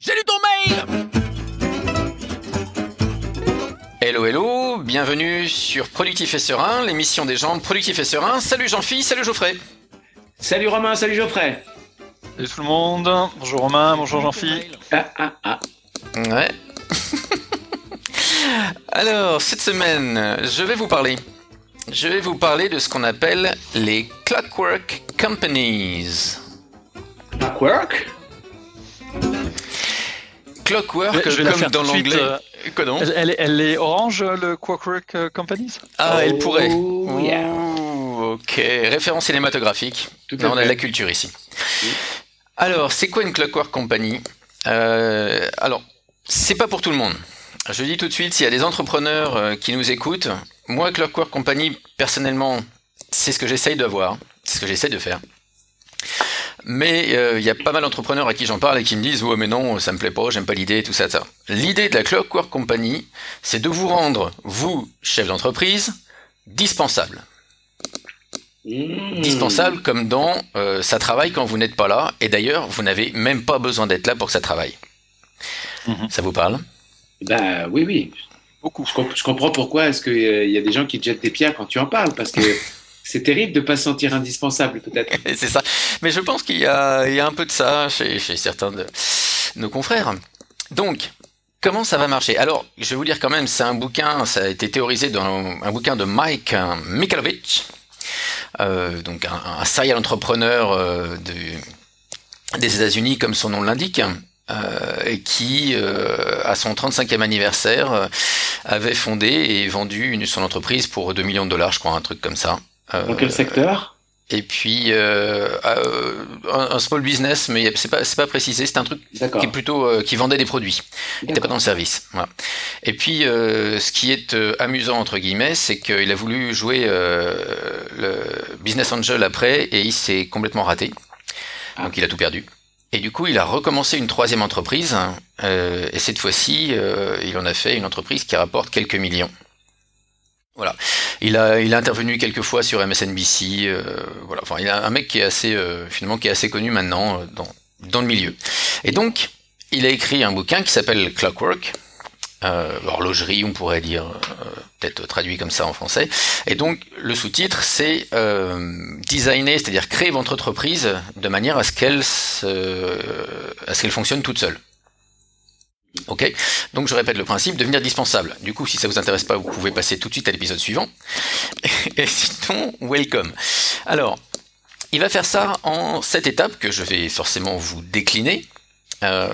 J'ai lu ton mail Hello hello, bienvenue sur Productif et Serein, l'émission des gens productifs et sereins. Salut Jean-Phi, salut Geoffrey. Salut Romain, salut Geoffrey. Salut tout le monde, bonjour Romain, bonjour Jean-Phi. Ah ah ah. Ouais. Alors, cette semaine, je vais vous parler. Je vais vous parler de ce qu'on appelle les Clockwork Companies. Clockwork? Clockwork, Je vais la comme faire dans l'anglais. euh, Elle, elle est- elle est orange, le Quackwork euh, Companies Ah, elle pourrait. Oh, yeah. Ouh, ok, référence cinématographique. Là, on a de la culture ici. Oui. Alors, c'est quoi une Clockwork Company? Euh, Alors, c'est pas pour tout le monde. Je dis tout de suite, s'il y a des entrepreneurs euh, qui nous écoutent, moi, Clockwork Company, personnellement, c'est ce que j'essaye d'avoir, c'est ce que j'essaie de faire. Mais euh, il y a pas mal d'entrepreneurs à qui j'en parle et qui me disent Ouais, mais non, ça me plaît pas, j'aime pas l'idée, tout ça, ça. L'idée de la Clockwork Company, c'est de vous rendre, vous, chef d'entreprise, dispensable. Mmh. Dispensable comme dans euh, ça travaille quand vous n'êtes pas là, et d'ailleurs, vous n'avez même pas besoin d'être là pour que ça travaille. Mhm. Ça vous parle? Bah oui, oui. Beaucoup. Je, comp- je comprends pourquoi est-ce qu'il y a des gens qui te jettent des pierres quand tu en parles, parce que c'est terrible de pas se sentir indispensable peut-être. C'est ça. Mais je pense qu'il y a, un peu de ça chez, certains de nos confrères. Donc, comment ça va marcher? Alors, je vais vous dire quand même, c'est un bouquin, ça a été théorisé dans un bouquin de Mike euh, Michalowicz, euh, donc un, un serial entrepreneur euh, de- des États-Unis, comme son nom l'indique. et qui, à son 35e anniversaire, avait fondé et vendu une, son entreprise pour 2 millions de dollars, je crois, un truc comme ça. Dans Euh, quel secteur? Et puis euh, euh, un, small business, mais c'est pas c'est pas précisé. C'est un truc qui est plutôt euh, qui vendait des produits. Il n'était pas dans le service. Voilà. Et puis euh, ce qui est euh, amusant entre guillemets, c'est qu'il a voulu jouer euh, le business angel après et il s'est complètement raté. Donc il a tout perdu. Et du coup, il a recommencé une troisième entreprise. euh, et cette fois-ci, euh, il en a fait une entreprise qui rapporte quelques millions. Voilà. Il a, il a intervenu quelques fois sur MSNBC. euh, voilà. Enfin, il a un mec qui est assez, euh, finalement, qui est assez connu maintenant euh, dans, dans le milieu. Et donc, il a écrit un bouquin qui s'appelle Clockwork. Horlogerie, on pourrait dire, peut-être traduit comme ça en français. Et donc, le sous-titre, c'est designer, c'est-à-dire créer votre entreprise de manière à ce qu'elle à ce qu'elle fonctionne toute seule. Ok Donc, je répète le principe, devenir dispensable. Du coup, si ça vous intéresse pas, vous pouvez passer tout de suite à l'épisode suivant. Et sinon, welcome. Alors, il va faire ça en sept étapes que je vais forcément vous décliner. Euh,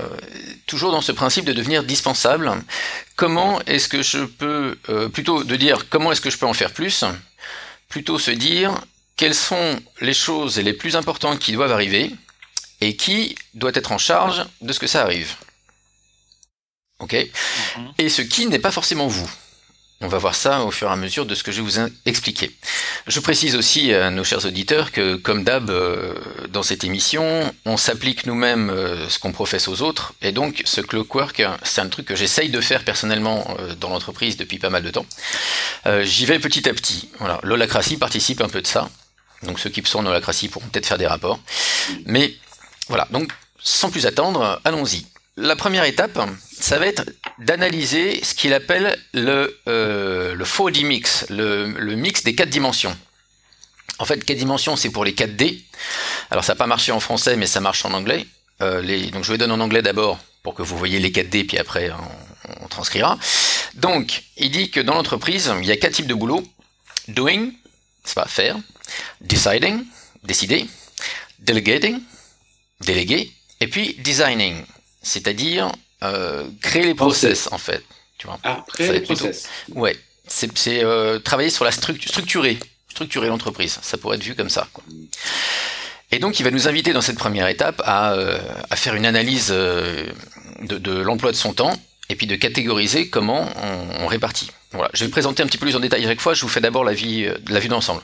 toujours dans ce principe de devenir dispensable. Comment est-ce que je peux, euh, plutôt de dire comment est-ce que je peux en faire plus, plutôt se dire quelles sont les choses les plus importantes qui doivent arriver et qui doit être en charge de ce que ça arrive. Ok Mhm. Et ce qui n'est pas forcément vous. On va voir ça au fur et à mesure de ce que je vais vous expliquer. Je précise aussi à nos chers auditeurs que, comme d'hab, euh, dans cette émission, on s'applique nous-mêmes euh, ce qu'on professe aux autres, et donc ce clockwork, c'est un truc que j'essaye de faire personnellement euh, dans l'entreprise depuis pas mal de temps. J'y vais petit à petit. Voilà, l'holacratie participe un peu de ça. Donc ceux qui sont en holacratie pourront peut-être faire des rapports. Mais voilà, donc sans plus attendre, allons-y. La première étape, ça va être d'analyser ce qu'il appelle le, euh, le 4D mix, le, mix des quatre dimensions. En fait, quatre dimensions, c'est pour les 4D. Alors, ça n'a pas marché en français, mais ça marche en anglais. Euh, donc, je les donne en anglais d'abord pour que vous voyez les 4D, puis après, on, on transcrira. Donc, il dit que dans l'entreprise, il y a quatre types de boulot. Doing, c'est pas faire. Deciding, décider. Delegating, déléguer. Et puis, designing, c'est-à-dire euh, créer les process, en fait. Tu vois. Ça va les plutôt- process. Ouais, c'est euh, travailler sur la structure, structurer, structurer l'entreprise. Ça pourrait être vu comme ça. quoi. Et donc, il va nous inviter dans cette première étape à, euh, à faire une analyse euh, de, de l'emploi de son temps et puis de catégoriser comment on, on répartit. Voilà. Je vais présenter un petit peu plus en détail à chaque fois. Je vous fais d'abord la vie, la vue d'ensemble.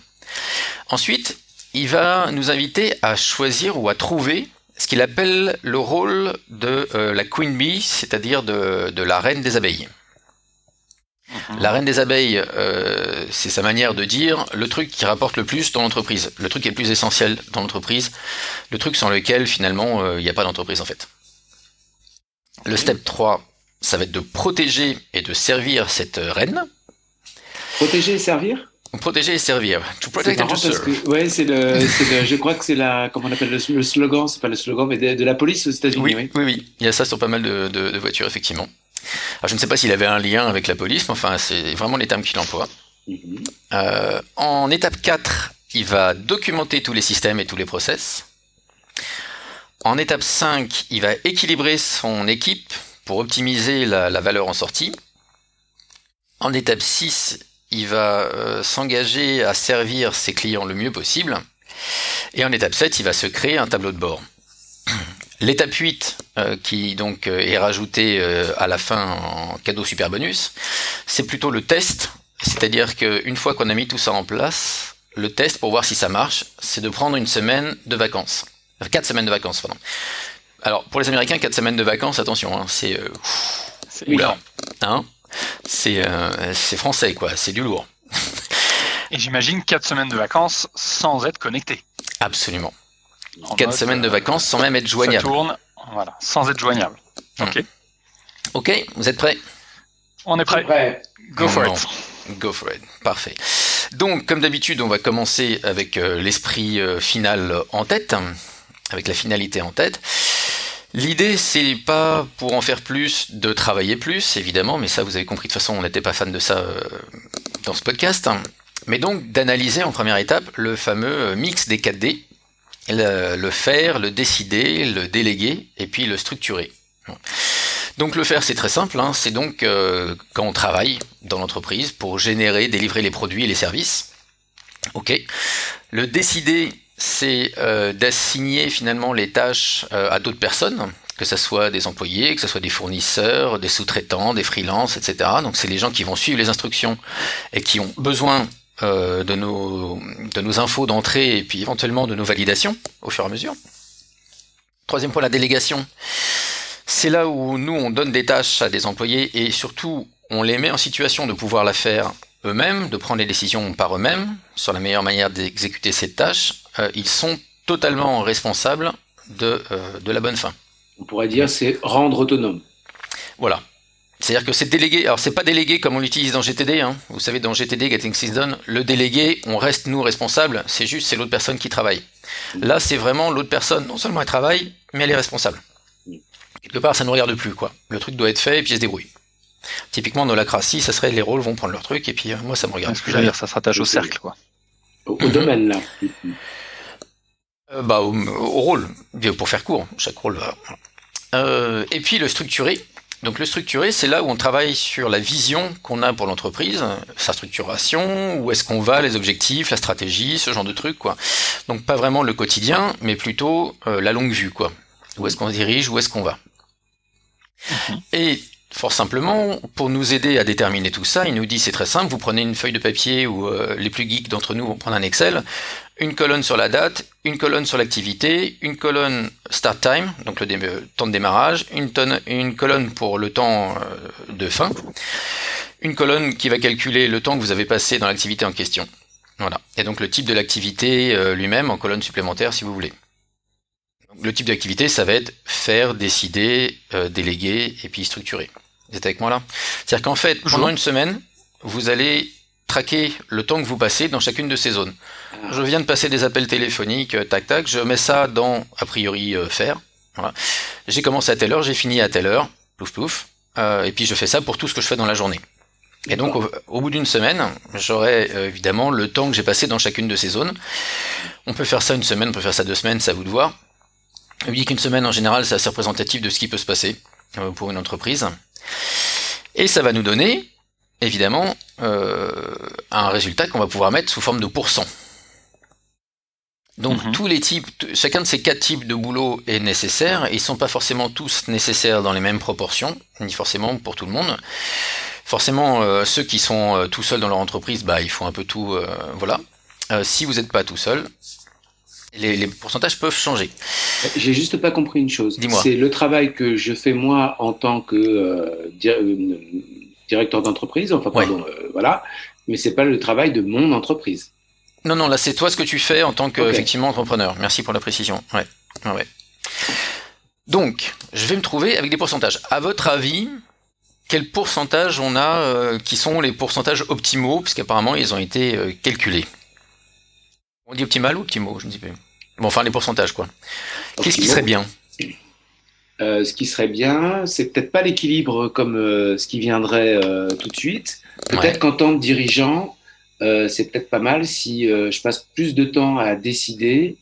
Ensuite, il va nous inviter à choisir ou à trouver ce qu'il appelle le rôle de euh, la queen bee, c'est-à-dire de, de la reine des abeilles. La reine des abeilles, euh, c'est sa manière de dire le truc qui rapporte le plus dans l'entreprise, le truc qui est le plus essentiel dans l'entreprise, le truc sans lequel finalement euh, il n'y a pas d'entreprise en fait. Le step 3, ça va être de protéger et de servir cette reine. Protéger et servir? Protéger et servir. To protect and to serve. Que, ouais, c'est le, le, je crois que c'est la, comment on appelle le, le slogan, c'est pas le slogan, mais de, de la police aux États-Unis. Oui, oui, oui, oui, il y a ça sur pas mal de, de, de voitures, effectivement. Alors, je ne sais pas s'il avait un lien avec la police, mais enfin, c'est vraiment les termes qu'il emploie. Mm -hmm. euh, en étape 4, il va documenter tous les systèmes et tous les process. En étape 5, il va équilibrer son équipe pour optimiser la, la valeur en sortie. En étape 6, il va euh, s'engager à servir ses clients le mieux possible. Et en étape 7, il va se créer un tableau de bord. L'étape 8, euh, qui donc euh, est rajoutée euh, à la fin en cadeau super bonus, c'est plutôt le test. C'est-à-dire qu'une fois qu'on a mis tout ça en place, le test pour voir si ça marche, c'est de prendre une semaine de vacances. Enfin, 4 semaines de vacances, pardon. Alors, pour les Américains, 4 semaines de vacances, attention, hein, c'est... Euh, oula. Hein c'est euh, français, quoi, c'est du lourd. Et j'imagine 4 semaines de vacances sans être connecté. Absolument. 4 semaines de vacances sans même être joignable. Ça tourne, voilà, sans être joignable. Ok. Mmh. Ok, vous êtes prêts? On est prêts. Prêt. Go for Bon. it. Go for it. Parfait. Donc, comme d'habitude, on va commencer avec euh, l'esprit euh, final en tête, avec la finalité en tête. L'idée, c'est pas pour en faire plus de travailler plus, évidemment, mais ça, vous avez compris, de toute façon, on n'était pas fan de ça euh, dans ce podcast. Mais donc, d'analyser en première étape le fameux mix des 4D, le, le faire, le décider, le déléguer, et puis le structurer. Donc le faire, c'est très simple. Hein. C'est donc euh, quand on travaille dans l'entreprise pour générer, délivrer les produits et les services. Ok. Le décider, c'est euh, d'assigner finalement les tâches euh, à d'autres personnes, que ce soit des employés, que ce soit des fournisseurs, des sous-traitants, des freelances, etc. Donc c'est les gens qui vont suivre les instructions et qui ont besoin euh, de, nos, de nos infos d'entrée et puis éventuellement de nos validations au fur et à mesure. Troisième point, la délégation. C'est là où nous, on donne des tâches à des employés et surtout, on les met en situation de pouvoir la faire eux-mêmes, de prendre les décisions par eux-mêmes sur la meilleure manière d'exécuter cette tâche. Euh, ils sont totalement responsables de, euh, de la bonne fin. On pourrait dire c'est rendre autonome. Voilà. C'est-à-dire que c'est délégué. Alors c'est pas délégué comme on l'utilise dans GTD. Hein. Vous savez dans GTD Getting Things Done, le délégué, on reste nous responsables. C'est juste c'est l'autre personne qui travaille. Là c'est vraiment l'autre personne. Non seulement elle travaille, mais elle est responsable. Quelque part ça ne nous regarde plus quoi. Le truc doit être fait et puis elle se débrouille. Typiquement dans la crassie, ça serait les rôles vont prendre leur truc et puis euh, moi ça me regarde plus. ça se rattache au cercle, quoi. Au, au domaine là. Euh, bah, au, au rôle, pour faire court, chaque rôle. va- voilà. Euh, et puis le structuré. Donc le structuré, c'est là où on travaille sur la vision qu'on a pour l'entreprise, sa structuration, où est-ce qu'on va, les objectifs, la stratégie, ce genre de trucs, quoi. Donc pas vraiment le quotidien, mais plutôt euh, la longue vue, quoi. Où est-ce qu'on se dirige, où est-ce qu'on va. Et fort simplement, pour nous aider à déterminer tout ça, il nous dit c'est très simple, vous prenez une feuille de papier ou euh, les plus geeks d'entre nous vont prendre un Excel, une colonne sur la date, une colonne sur l'activité, une colonne start time, donc le temps de démarrage, une colonne pour le temps euh, de fin, une colonne qui va calculer le temps que vous avez passé dans l'activité en question. Voilà. Et donc le type de l'activité euh, lui-même en colonne supplémentaire si vous voulez. Donc, le type d'activité, ça va être faire, décider, euh, déléguer et puis structurer. Vous êtes avec moi là? C'est-à-dire qu'en fait, pendant une semaine, vous allez traquer le temps que vous passez dans chacune de ces zones. Je viens de passer des appels téléphoniques, euh, tac tac, je mets ça dans a priori euh, faire. Voilà. J'ai commencé à telle heure, j'ai fini à telle heure, plouf plouf, euh, et puis je fais ça pour tout ce que je fais dans la journée. Et donc au, au bout d'une semaine, j'aurai euh, évidemment le temps que j'ai passé dans chacune de ces zones. On peut faire ça une semaine, on peut faire ça deux semaines, c'est à vous de voir. Je dis qu'une semaine en général, c'est assez représentatif de ce qui peut se passer euh, pour une entreprise. Et ça va nous donner, évidemment, euh, un résultat qu'on va pouvoir mettre sous forme de pourcent. Donc Mhm. tous les types, chacun de ces quatre types de boulot est nécessaire. Ils sont pas forcément tous nécessaires dans les mêmes proportions, ni forcément pour tout le monde. Forcément, euh, ceux qui sont euh, tout seuls dans leur entreprise, bah, ils font un peu tout, voilà. Si vous n'êtes pas tout seul, les, les pourcentages peuvent changer. J'ai juste pas compris une chose. Dis-moi. C'est le travail que je fais moi en tant que euh, di- euh, directeur d'entreprise, enfin Ouais. pardon, euh, voilà, mais c'est pas le travail de mon entreprise. Non, non, là c'est toi ce que tu fais en tant que Ok. effectivement entrepreneur. Merci pour la précision. Ouais, ouais, ouais. Donc, je vais me trouver avec des pourcentages. À votre avis, quel pourcentage on a euh, qui sont les pourcentages optimaux, puisqu'apparemment ils ont été euh, calculés On dit optimal ou optimaux Je ne sais plus. Bon, enfin, les pourcentages, quoi. Qu'est-ce qui serait bien euh, ce qui serait bien, c'est peut-être pas l'équilibre comme euh, ce qui viendrait euh, tout de suite. Peut-être Ouais. qu'en tant que dirigeant, c'est peut-être pas mal si je passe plus de temps à décider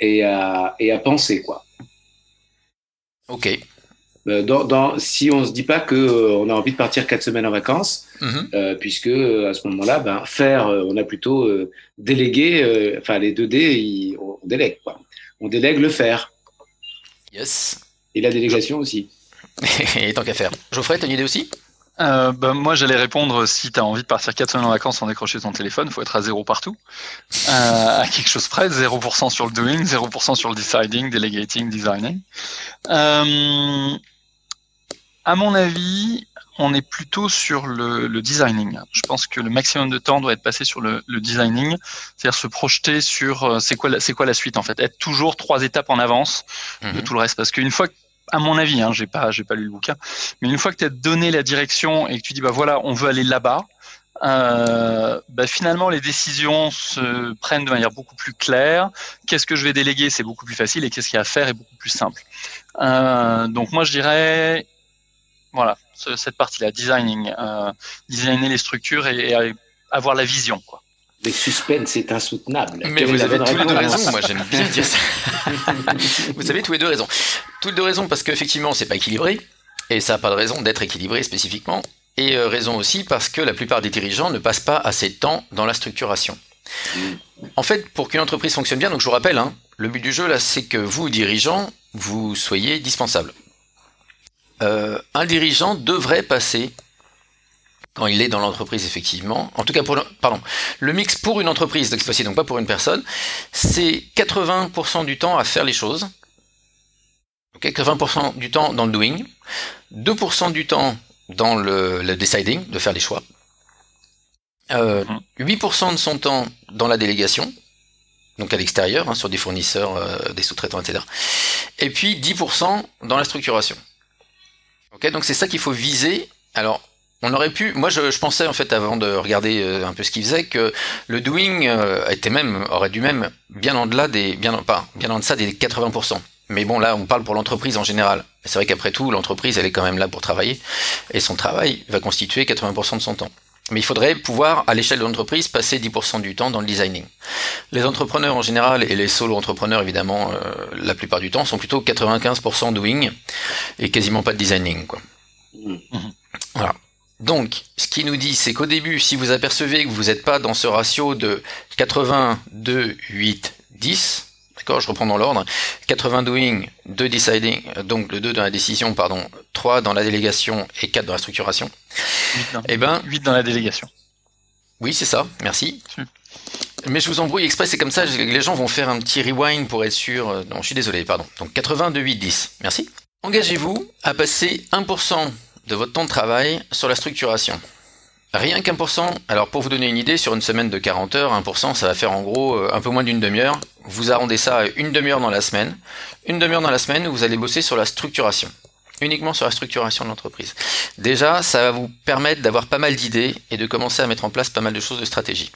et à, et à penser, quoi. Ok. Euh, Dans, dans, si on se dit pas que euh, on a envie de partir quatre semaines en vacances, Mhm. euh, puisque euh, à ce moment-là, ben, faire, euh, on a plutôt euh, délégué, euh, enfin les 2D, ils- on délègue, quoi. On délègue le faire Yes. et la délégation aussi. Et tant qu'à faire. Geoffrey, t'as une idée aussi? Euh, bah, moi, j'allais répondre si tu as envie de partir 4 semaines en vacances sans décrocher ton téléphone, faut être à zéro partout. Euh, à quelque chose près, 0% sur le doing, 0% sur le deciding, delegating, designing. Euh, à mon avis, on est plutôt sur le, le designing. Je pense que le maximum de temps doit être passé sur le, le designing, c'est-à-dire se projeter sur euh, c'est quoi, la- c'est quoi la suite en fait, être toujours trois étapes en avance de Mhm. tout le reste. Parce qu'une fois, que- à mon avis, hein, j'ai pas, j'ai pas lu le bouquin, mais une fois que tu as donné la direction et que tu dis bah voilà, on veut aller là-bas, euh, bah, finalement les décisions se prennent de manière beaucoup plus claire. Qu'est-ce que je vais déléguer, c'est beaucoup plus facile, et qu'est-ce qu'il y a à faire est beaucoup plus simple. Euh, donc moi je dirais, voilà, ce- cette partie-là, designing, euh, designer les structures et, et avoir la vision. Quoi. Le suspense est insoutenable. Mais Quelle vous avez tous les deux réponse raison, moi j'aime bien dire ça. vous avez tous les deux raison. Tous les deux raison parce qu'effectivement c'est pas équilibré, et ça n'a pas de raison d'être équilibré spécifiquement, et euh, raison aussi parce que la plupart des dirigeants ne passent pas assez de temps dans la structuration. En fait, pour qu'une entreprise fonctionne bien, donc je vous rappelle, hein, le but du jeu là, c'est que vous, dirigeants, vous soyez dispensables. Euh, un dirigeant devrait passer, quand il est dans l'entreprise effectivement, en tout cas pour le, pardon, le mix pour une entreprise, donc cette fois-ci donc pas pour une personne, c'est 80% du temps à faire les choses, ok, 80% du temps dans le doing, 2% du temps dans le, le deciding, de faire les choix, euh, 8% de son temps dans la délégation, donc à l'extérieur, hein, sur des fournisseurs, euh, des sous-traitants, etc. Et puis 10% dans la structuration. Donc c'est ça qu'il faut viser. Alors, on aurait pu, moi je, pensais en fait avant de regarder euh, un peu ce qu'il faisait que le doing euh, était même aurait dû même bien en delà des bien en deçà des 80%. Mais bon là on parle pour l'entreprise en général. C'est vrai qu'après tout l'entreprise elle est quand même là pour travailler et son travail va constituer 80% de son temps. Mais il faudrait pouvoir à l'échelle de l'entreprise passer 10% du temps dans le designing. Les entrepreneurs en général et les solo entrepreneurs évidemment euh, la plupart du temps sont plutôt 95% doing et quasiment pas de designing quoi. Mhm. Voilà. Donc, ce qui nous dit, c'est qu'au début, si vous apercevez que vous n'êtes pas dans ce ratio de 82, 8, 10, d'accord, je reprends dans l'ordre, 80 doing, 2 deciding, donc le 2 dans la décision, pardon, 3 dans la délégation et 4 dans la structuration, 8 dans, eh ben, huit dans la délégation. oui, c'est ça, merci. Mais je vous embrouille exprès, c'est comme ça, les gens vont faire un petit rewind pour être sûr. euh, Non, je suis désolé, pardon. Donc 82, 8, 10, merci. Engagez-vous à passer 1% de votre temps de travail sur la structuration. Rien qu'un pour cent, alors pour vous donner une idée, sur une semaine de 40 heures, 1%, ça va faire en gros euh, un peu moins d'une demi-heure. Vous arrondez ça à une demi-heure dans la semaine. Une demi-heure dans la semaine vous allez bosser sur la structuration. Uniquement sur la structuration de l'entreprise. Déjà, ça va vous permettre d'avoir pas mal d'idées et de commencer à mettre en place pas mal de choses de stratégie.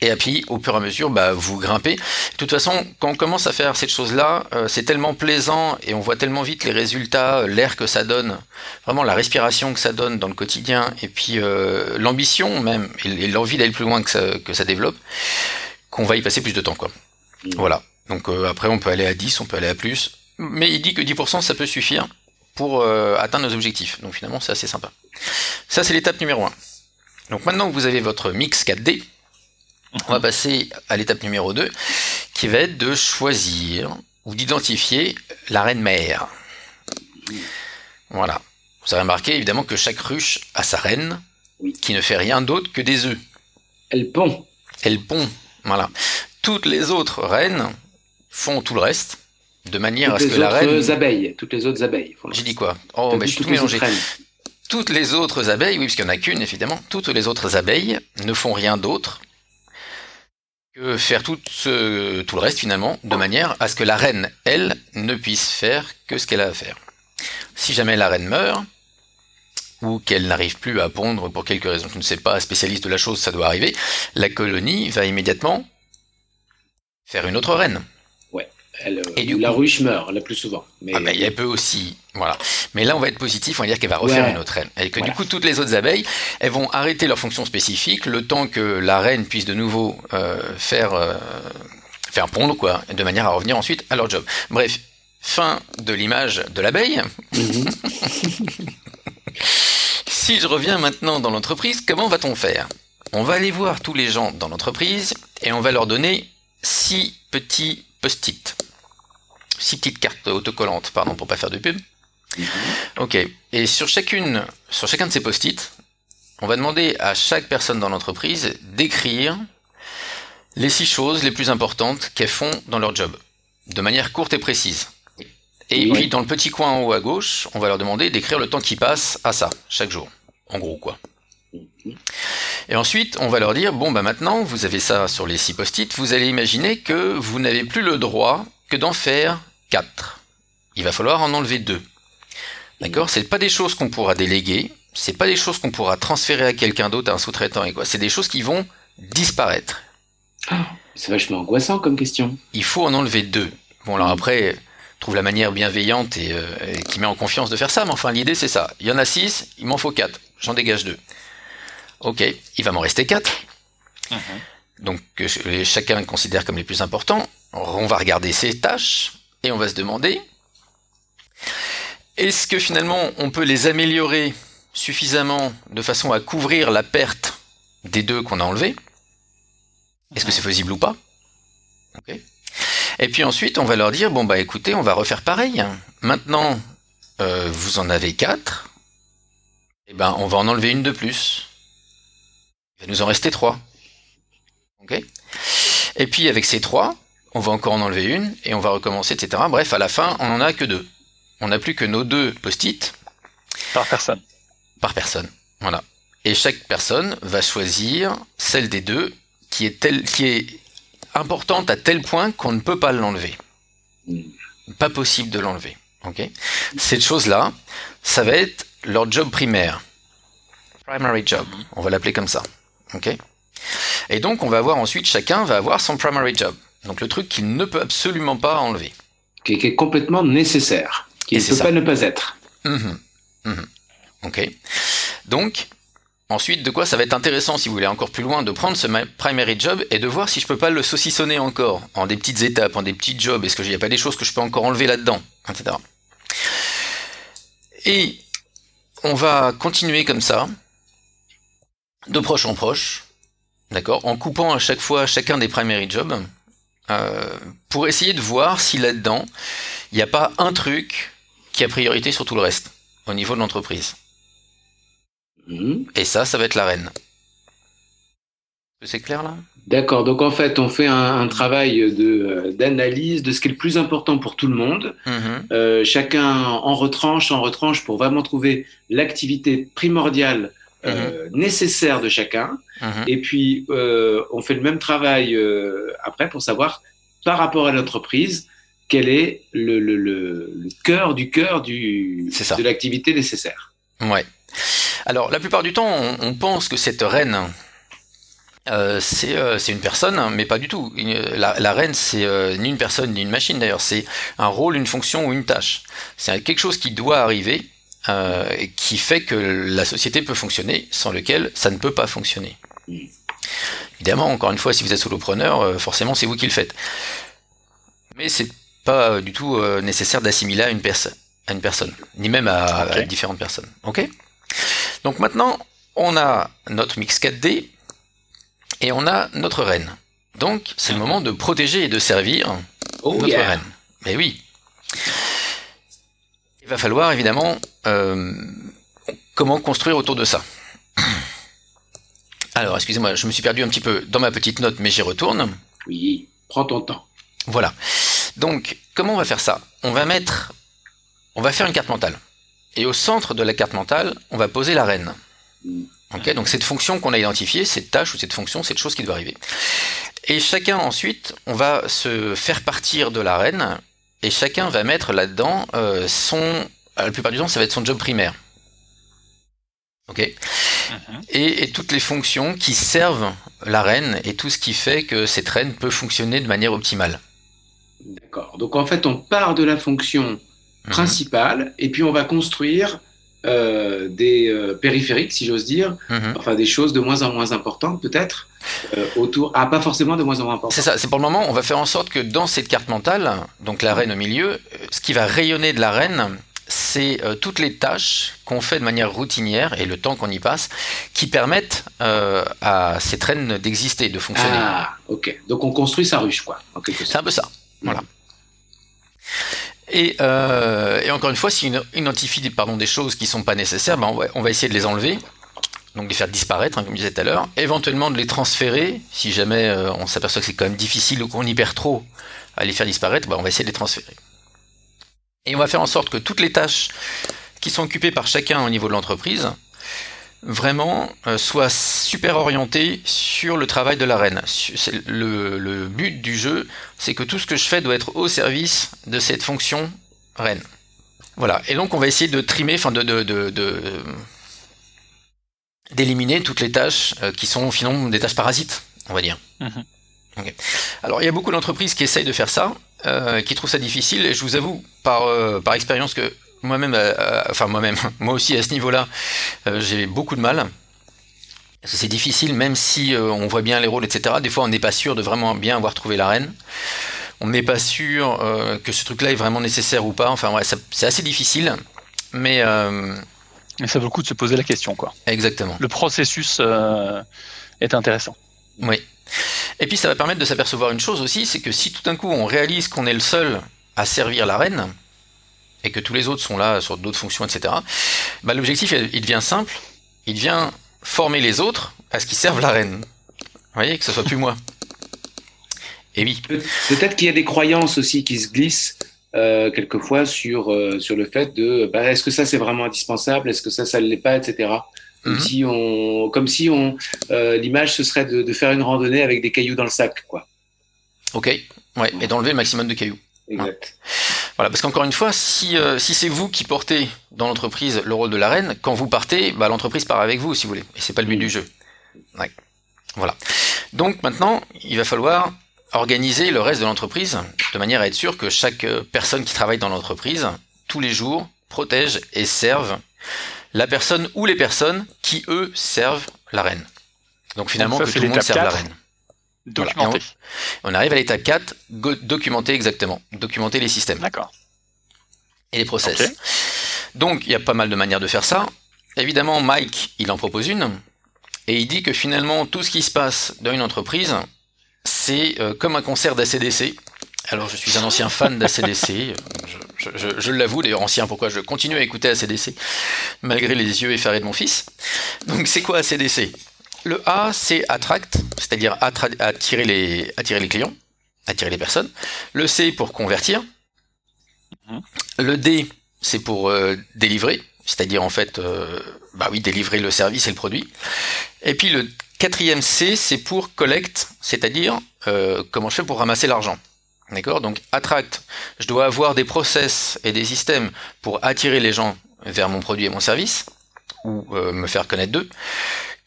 Et puis, au fur et à mesure, bah, vous grimpez. De toute façon, quand on commence à faire cette chose-là, euh, c'est tellement plaisant et on voit tellement vite les résultats, euh, l'air que ça donne, vraiment la respiration que ça donne dans le quotidien, et puis euh, l'ambition même, et, l'envie d'aller plus loin que ça, que ça développe, qu'on va y passer plus de temps. Quoi. Mhm. Voilà. Donc euh, après, on peut aller à 10, on peut aller à plus. Mais il dit que 10%, ça peut suffire pour atteindre nos objectifs. Donc finalement, c'est assez sympa. Ça, c'est l'étape numéro 1. Donc maintenant que vous avez votre mix 4D, on va passer à l'étape numéro 2, qui va être de choisir ou d'identifier la reine mère. Voilà. Vous avez remarqué évidemment que chaque ruche a sa reine, Oui. qui ne fait rien d'autre que des œufs. Elle pond. Elle pond. Voilà. Toutes les autres reines font tout le reste, de manière Toutes à ce les que la autres reine. abeilles. Toutes les autres abeilles. J'ai dit quoi? Oh, mais dit je suis tout toutes les autres mélangé. Toutes les autres abeilles, oui, parce qu'il n'y en a qu'une évidemment, toutes les autres abeilles ne font rien d'autre que faire tout, ce, tout le reste finalement, de manière à ce que la reine, elle, ne puisse faire que ce qu'elle a à faire. Si jamais la reine meurt, ou qu'elle n'arrive plus à pondre pour quelque raison, je ne sais pas, spécialiste de la chose, ça doit arriver, la colonie va immédiatement faire une autre reine. Elle, et du la ruche meurt, la plus souvent. Mais... Ah ben, elle peut aussi, voilà. Mais là, on va être positif, on va dire qu'elle va refaire une autre reine. Et que du coup, toutes les autres abeilles, elles vont arrêter leur fonction spécifique le temps que la reine puisse de nouveau euh, faire, euh, faire pondre, quoi, de manière à revenir ensuite à leur job. Bref, fin de l'image de l'abeille. Mhm. si je reviens maintenant dans l'entreprise, comment va-t-on faire? On va aller voir tous les gens dans l'entreprise et on va leur donner six petits post-it. Six petites cartes autocollantes, pardon, pour pas faire de pub. Ok. Et sur chacune, sur chacun de ces post-it, on va demander à chaque personne dans l'entreprise d'écrire les six choses les plus importantes qu'elles font dans leur job, de manière courte et précise. Et puis dans le petit coin en haut à gauche, on va leur demander d'écrire le temps qui passe à ça, chaque jour. En gros, quoi. Et ensuite, on va leur dire, bon, bah maintenant, vous avez ça sur les six post-it, vous allez imaginer que vous n'avez plus le droit que d'en faire quatre. Il va falloir en enlever deux. D'accord? C'est pas des choses qu'on pourra déléguer, c'est pas des choses qu'on pourra transférer à quelqu'un d'autre, à un sous-traitant et quoi. C'est des choses qui vont disparaître. Ah, c'est vachement angoissant comme question. Il faut en enlever deux. Bon, alors après, trouve la manière bienveillante et, euh, et, qui met en confiance de faire ça, mais enfin, l'idée c'est ça. Il y en a six, il m'en faut quatre. J'en dégage deux. Ok, il va m'en rester quatre. Mhm. Donc que chacun considère comme les plus importants. On va regarder ces tâches et on va se demander est-ce que finalement on peut les améliorer suffisamment de façon à couvrir la perte des deux qu'on a enlevés? Est-ce que c'est faisible ou pas? Et puis ensuite on va leur dire bon bah écoutez on va refaire pareil. Maintenant euh, vous en avez quatre. Et eh ben on va en enlever une de plus. Il va nous en rester trois. Et puis avec ces trois, on va encore en enlever une, et on va recommencer, etc. Bref, à la fin, on n'en a que deux. On n'a plus que nos deux post-it. Par personne. Par personne. Voilà. Et chaque personne va choisir celle des deux qui est, telle, qui est importante à tel point qu'on ne peut pas l'enlever. Pas possible de l'enlever. Ok Cette chose-là, ça va être leur job primaire. Primary job. On va l'appeler comme ça. Ok Et donc, on va avoir ensuite, chacun va avoir son primary job. Donc, le truc qu'il ne peut absolument pas enlever. Qui, est complètement nécessaire. Qui ne peut pas ne pas être. Mhm. Mhm. Ok. Donc, ensuite, de quoi ça va être intéressant, si vous voulez encore plus loin, de prendre ce primary job et de voir si je peux pas le saucissonner encore en des petites étapes, en des petits jobs. Est-ce qu'il n'y a pas des choses que je peux encore enlever là-dedans, etc. Et on va continuer comme ça de proche en proche, d'accord, en coupant à chaque fois chacun des primary jobs, euh, pour essayer de voir si là-dedans, il n'y a pas un truc qui a priorité sur tout le reste, au niveau de l'entreprise. Mhm. Et ça, ça va être la reine. C'est clair là? D'accord, donc en fait, on fait un, travail d'analyse de, ce qui est le plus important pour tout le monde. Mhm. Euh, chacun en retranche, en retranche pour vraiment trouver l'activité primordiale euh, mhm. nécessaire de chacun. Mhm. Et puis, euh, on fait le même travail euh, après pour savoir, par rapport à l'entreprise, quel est le, le, le, cœur du cœur du, de l'activité nécessaire. Ouais. Alors, la plupart du temps, on, on pense que cette reine, euh, c'est euh, une personne, mais pas du tout. La, la reine, c'est ni une personne ni une machine d'ailleurs. C'est un rôle, une fonction ou une tâche. C'est quelque chose qui doit arriver euh, qui fait que la société peut fonctionner, sans lequel ça ne peut pas fonctionner. Évidemment, encore une fois, si vous êtes solopreneur, euh, forcément c'est vous qui le faites. Mais c'est pas du tout euh, nécessaire d'assimiler à une personne, à une personne, ni même à, différentes personnes. Ok? Donc maintenant, on a notre mix 4D et on a notre reine. Donc c'est le moment de protéger et de servir oh, notre reine. Mais oui. Il va falloir évidemment euh, comment construire autour de ça. Alors, excusez-moi, je me suis perdu un petit peu dans ma petite note, mais j'y retourne. Oui, prends ton temps. Voilà. Donc, comment on va faire ça? On va mettre, on va faire une carte mentale. Et au centre de la carte mentale, on va poser la reine. Mm. Ok, donc cette fonction qu'on a identifiée, cette tâche ou cette fonction, cette chose qui doit arriver. Et chacun ensuite, on va se faire partir de l'arène et chacun va mettre là-dedans euh, son. La plupart du temps, ça va être son job primaire. Ok? Mhm. et, toutes les fonctions qui servent la reine et tout ce qui fait que cette reine peut fonctionner de manière optimale. D'accord. Donc en fait, on part de la fonction mhm. principale et puis on va construire euh, des euh, périphériques, si j'ose dire, mhm. enfin des choses de moins en moins importantes peut-être, euh, autour, ah pas forcément de moins en moins importantes. C'est ça, c'est pour le moment, on va faire en sorte que dans cette carte mentale, donc la reine au milieu, ce qui va rayonner de la reine, c'est toutes les tâches qu'on fait de manière routinière et le temps qu'on y passe qui permettent à cette reine d'exister, de fonctionner. Ah, ok. Donc on construit sa ruche, quoi. C'est un peu ça. Voilà. Euh, et, encore une fois, si on identifie des choses qui ne sont pas nécessaires, ben on, va, essayer de les enlever, donc les faire disparaître, hein, comme je disais tout à l'heure, éventuellement de les transférer, si jamais euh, on s'aperçoit que c'est quand même difficile ou qu'on y perd trop à les faire disparaître, ben on va essayer de les transférer. Et on va faire en sorte que toutes les tâches qui sont occupées par chacun au niveau de l'entreprise, vraiment euh, soit super orienté sur le travail de la reine. Le, le but du jeu, c'est que tout ce que je fais doit être au service de cette fonction reine. Voilà. Et donc on va essayer de trimer, enfin de, d'éliminer toutes les tâches euh, qui sont finalement des tâches parasites, on va dire. Mhm. Alors il y a beaucoup d'entreprises qui essayent de faire ça, euh, qui trouvent ça difficile, et je vous avoue par, par expérience que moi-même, euh, euh, enfin moi-même, moi aussi à ce niveau-là, euh, j'ai beaucoup de mal. C'est difficile, même si on voit bien les rôles, etc. Des fois, on n'est pas sûr de vraiment bien avoir trouvé la reine. On n'est pas sûr que ce truc-là est vraiment nécessaire ou pas. Enfin, ouais, c'est assez difficile. Mais, mais ça vaut le coup de se poser la question, quoi. Exactement. Le processus est intéressant. Oui. Et puis, ça va permettre de s'apercevoir une chose aussi, c'est que si tout d'un coup on réalise qu'on est le seul à servir la reine, et que tous les autres sont là sur d'autres fonctions, etc., bah, l'objectif, il devient simple, il devient former les autres à ce qu'ils servent la reine. Vous voyez, que ce soit plus moi. Et oui. Peut-être qu'il y a des croyances aussi qui se glissent euh, quelquefois sur, euh, sur le fait de bah, est-ce que ça c'est vraiment indispensable, est-ce que ça ça ne l'est pas, etc. Comme mhm. si on, comme si on, euh, l'image ce serait de, de, faire une randonnée avec des cailloux dans le sac, quoi. Ok, ouais, et d'enlever le maximum de cailloux. Exact. Voilà, parce qu'encore une fois, si, euh, si c'est vous qui portez dans l'entreprise le rôle de la reine, quand vous partez, bah, l'entreprise part avec vous, si vous voulez. Et c'est pas le but du jeu. Voilà. Donc maintenant, il va falloir organiser le reste de l'entreprise de manière à être sûr que chaque euh, personne qui travaille dans l'entreprise, tous les jours, protège et serve la personne ou les personnes qui, eux, servent la reine. Donc finalement, que tout le monde serve la reine. Documenter. On, arrive à l'étape 4, documenter exactement, documenter les systèmes. D'accord. Et les process. Donc il y a pas mal de manières de faire ça. Évidemment, Mike, il en propose une, et il dit que finalement, tout ce qui se passe dans une entreprise, c'est euh, comme un concert d'ACDC. Alors je suis un ancien fan d'ACDC, je, je, je l'avoue, d'ailleurs ancien, pourquoi je continue à écouter ACDC, malgré les yeux effarés de mon fils. Donc c'est quoi ACDC le A, c'est attract, c'est-à-dire attirer les, attirer les clients, attirer les personnes. Le C, pour convertir. Mhm. Le D, c'est pour euh, délivrer, c'est-à-dire en fait, euh, bah oui, délivrer le service et le produit. Et puis le quatrième C, c'est pour collect, c'est-à-dire euh, comment je fais pour ramasser l'argent. D'accord? Donc attract, je dois avoir des process et des systèmes pour attirer les gens vers mon produit et mon service, ou me faire connaître d'eux.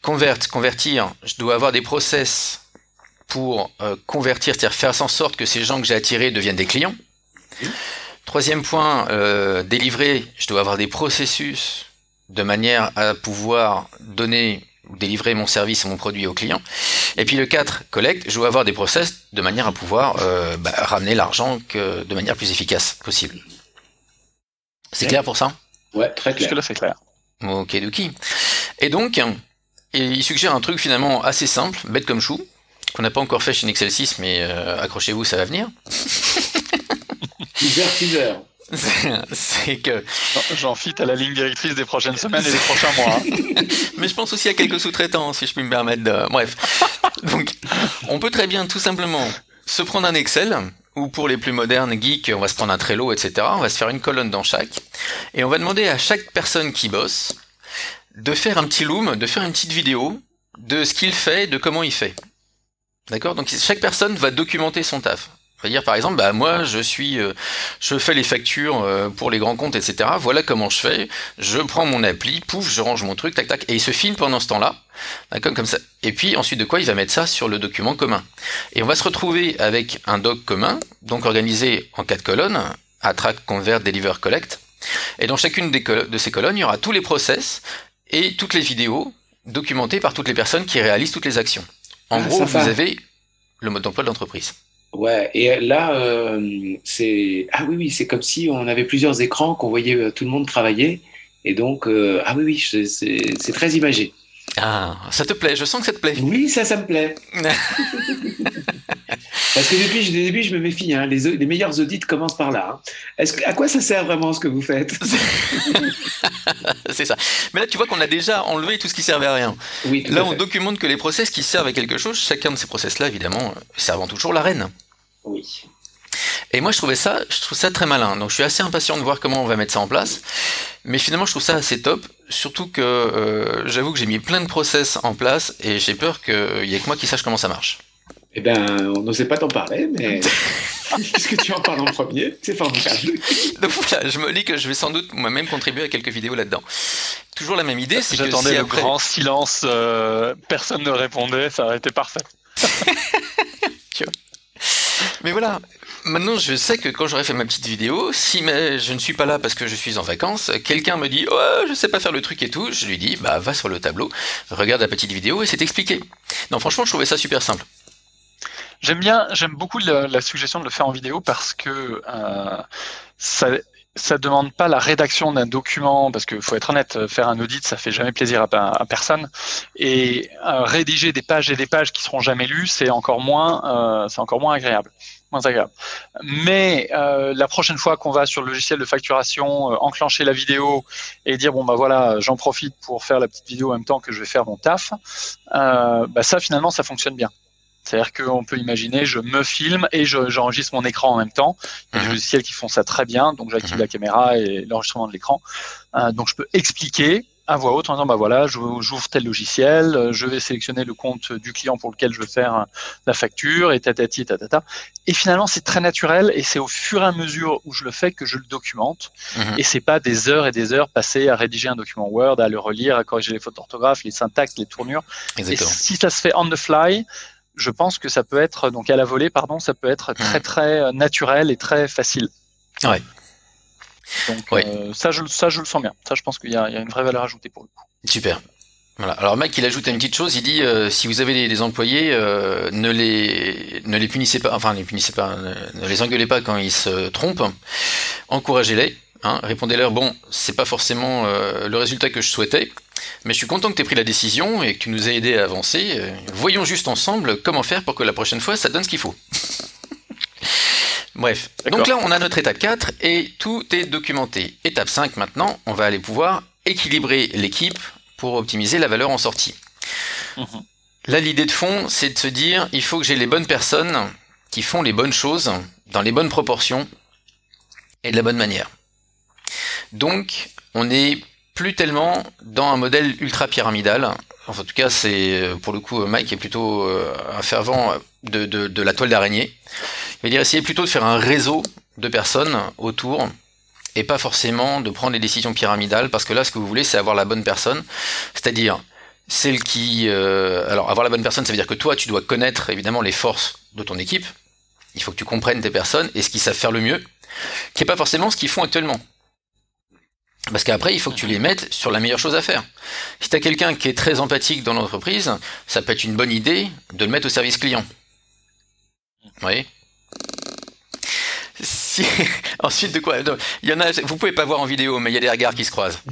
Convert, convertir, je dois avoir des process pour euh, convertir, c'est-à-dire faire en sorte que ces gens que j'ai attirés deviennent des clients. Troisième point, euh, délivrer, je dois avoir des processus de manière à pouvoir donner ou délivrer mon service et mon produit aux clients. Et puis le 4, collecte, je dois avoir des process de manière à pouvoir euh, bah, ramener l'argent de manière plus efficace possible. C'est clair pour ça? Ouais, très clair. Jusque là, c'est clair. Ok, Duki. Et donc, et il suggère un truc finalement assez simple, bête comme chou, qu'on n'a pas encore fait chez Nexel 6, mais euh, accrochez-vous, ça va venir. teaser, teaser. C'est que. J'en fit à la ligne directrice des prochaines semaines et des prochains mois. Hein. Mais je pense aussi à quelques sous-traitants, si je puis me permettre de. Bref. Donc, on peut très bien tout simplement se prendre un Excel, ou pour les plus modernes geeks, on va se prendre un Trello, etc. On va se faire une colonne dans chaque, et on va demander à chaque personne qui bosse de faire un petit loom, de faire une petite vidéo de ce qu'il fait, de comment il fait. D'accord? Donc chaque personne va documenter son taf. Va dire par exemple, bah moi je suis, euh, je fais les factures euh, pour les grands comptes, etc. Voilà comment je fais. Je prends mon appli, pouf, je range mon truc, tac tac, et il se filme pendant ce temps-là, d'accord, comme ça. Et puis ensuite de quoi il va mettre ça sur le document commun. Et on va se retrouver avec un doc commun, donc organisé en quatre colonnes, attract, convert, deliver, collect. Et dans chacune de ces colonnes, il y aura tous les process et toutes les vidéos documentées par toutes les personnes qui réalisent toutes les actions. En ah, gros, vous avez le mode d'emploi de l'entreprise. Ouais, et là, euh, c'est ah oui oui, c'est comme si on avait plusieurs écrans, qu'on voyait euh, tout le monde travailler, et donc euh, ah oui oui, c'est très imagé. Ah, ça te plaît Je sens que ça te plaît. Oui, ça, ça me plaît. Parce que depuis, le début, je me méfie. Hein. Les, les, meilleurs audits commencent par là. Hein. Que, à quoi ça sert vraiment ce que vous faites? C'est ça. Mais là, tu vois qu'on a déjà enlevé tout ce qui servait à rien. Oui, là, on documente que les process qui servent à quelque chose. Chacun de ces process-là, évidemment, servant toujours la reine. Oui. Et moi, je trouvais ça, je trouve ça très malin. Donc, je suis assez impatient de voir comment on va mettre ça en place. Mais finalement, je trouve ça assez top. Surtout que euh, j'avoue que j'ai mis plein de process en place et j'ai peur qu'il n'y ait que moi qui sache comment ça marche. Eh bien, on n'osait pas t'en parler, mais puisque tu en parles en premier, c'est formidable. Donc voilà, je me dis que je vais sans doute moi-même contribuer à quelques vidéos là-dedans. Toujours la même idée, c'est que j'attendais le grand silence, euh, personne ne répondait, ça aurait été parfait. mais voilà, maintenant je sais que quand j'aurai fait ma petite vidéo, si je ne suis pas là parce que je suis en vacances, quelqu'un me dit oh je sais pas faire le truc et tout, je lui dis bah va sur le tableau, regarde la petite vidéo et c'est expliqué. Non franchement je trouvais ça super simple. J'aime bien, j'aime beaucoup la, suggestion de le faire en vidéo parce que euh, ça, ça demande pas la rédaction d'un document parce qu'il faut être honnête, faire un audit, ça fait jamais plaisir à, personne. Et euh, rédiger des pages et des pages qui seront jamais lues, c'est encore moins, euh, c'est encore moins agréable, moins agréable. Mais euh, la prochaine fois qu'on va sur le logiciel de facturation, euh, enclencher la vidéo et dire bon bah voilà, j'en profite pour faire la petite vidéo en même temps que je vais faire mon taf, euh, bah ça finalement ça fonctionne bien. C'est-à-dire qu'on peut imaginer, je me filme et j'enregistre mon écran en même temps. Il y a des mhm. logiciels qui font ça très bien, donc j'active mhm. la caméra et l'enregistrement de l'écran. Euh, donc je peux expliquer à voix haute en disant bah voilà, j'ouvre tel logiciel, je vais sélectionner le compte du client pour lequel je veux faire la facture et tatati tatata. Et finalement, c'est très naturel et c'est au fur et à mesure où je le fais que je le documente. Mhm. Et c'est pas des heures et des heures passées à rédiger un document Word, à le relire, à corriger les fautes d'orthographe, les syntaxes, les tournures. Et si ça se fait on the fly, je pense que ça peut être, donc à la volée, pardon, ça peut être très très euh, naturel et très facile. Ouais. Donc euh, ça, je, ça, je le sens bien. Ça, je pense qu'il y, a une vraie valeur ajoutée pour le coup. Super. Voilà. Alors Mike, il ajoute une petite chose. Il dit euh, si vous avez des, employés, ne les ne les punissez pas. Enfin, ne les punissez pas. Ne, les engueulez pas quand ils se trompent. Encouragez-les. Hein, Répondez-leur bon, c'est pas forcément le résultat que je souhaitais. Mais je suis content que tu aies pris la décision et que tu nous aies aidé à avancer. Euh, voyons juste ensemble comment faire pour que la prochaine fois ça donne ce qu'il faut. Bref, donc là on a notre étape 4 et tout est documenté. Étape 5 maintenant, on va aller pouvoir équilibrer l'équipe pour optimiser la valeur en sortie. Mhm. Là l'idée de fond c'est de se dire il faut que j'ai les bonnes personnes qui font les bonnes choses dans les bonnes proportions et de la bonne manière. Donc on est plus tellement dans un modèle ultra pyramidal. En tout cas, c'est pour le coup Mike est plutôt euh, un fervent de, la toile d'araignée. Il va dire essayer plutôt de faire un réseau de personnes autour et pas forcément de prendre les décisions pyramidales parce que là, ce que vous voulez, c'est avoir la bonne personne, c'est-à-dire celle qui, euh, alors avoir la bonne personne, ça veut dire que toi, tu dois connaître évidemment les forces de ton équipe. Il faut que tu comprennes tes personnes et ce qu'ils savent faire le mieux, qui est pas forcément ce qu'ils font actuellement. Parce qu'après, il faut que tu les mettes sur la meilleure chose à faire. Si tu as quelqu'un qui est très empathique dans l'entreprise, ça peut être une bonne idée de le mettre au service client. Oui. Si... Ensuite, de quoi? Vous pouvez pas voir en vidéo, mais il y a des regards qui se croisent.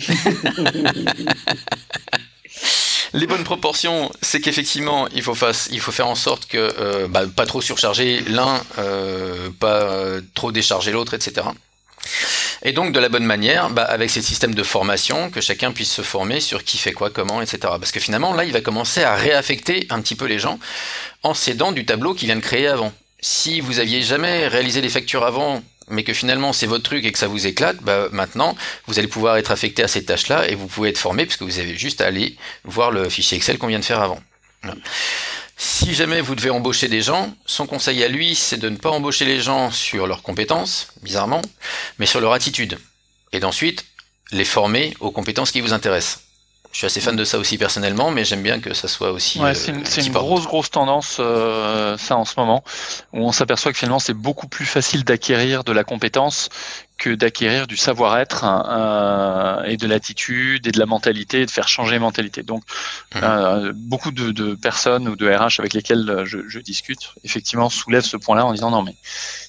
Les bonnes proportions, c'est qu'effectivement, il faut, il faut faire en sorte que euh, bah, pas trop surcharger l'un, euh, pas euh, trop décharger l'autre, etc. Et donc de la bonne manière, bah, avec ces systèmes de formation, que chacun puisse se former sur qui fait quoi, comment, etc. Parce que finalement, là, il va commencer à réaffecter un petit peu les gens en s'aidant du tableau qu'il vient de créer avant. Si vous aviez jamais réalisé les factures avant, mais que finalement c'est votre truc et que ça vous éclate, bah, maintenant vous allez pouvoir être affecté à ces tâches-là et vous pouvez être formé puisque vous avez juste à aller voir le fichier Excel qu'on vient de faire avant. Si jamais vous devez embaucher des gens, son conseil à lui, c'est de ne pas embaucher les gens sur leurs compétences, bizarrement, mais sur leur attitude. Et d'ensuite, les former aux compétences qui vous intéressent. Je suis assez fan de ça aussi personnellement, mais j'aime bien que ça soit aussi. Ouais, c'est une, grosse, grosse tendance, euh, ça en ce moment, où on s'aperçoit que finalement c'est beaucoup plus facile d'acquérir de la compétence que d'acquérir du savoir-être euh, et de l'attitude et de la mentalité, de faire changer mentalité. Donc, mmh. euh, beaucoup de, personnes ou de RH avec lesquelles je, je discute, effectivement, soulèvent ce point-là en disant non, mais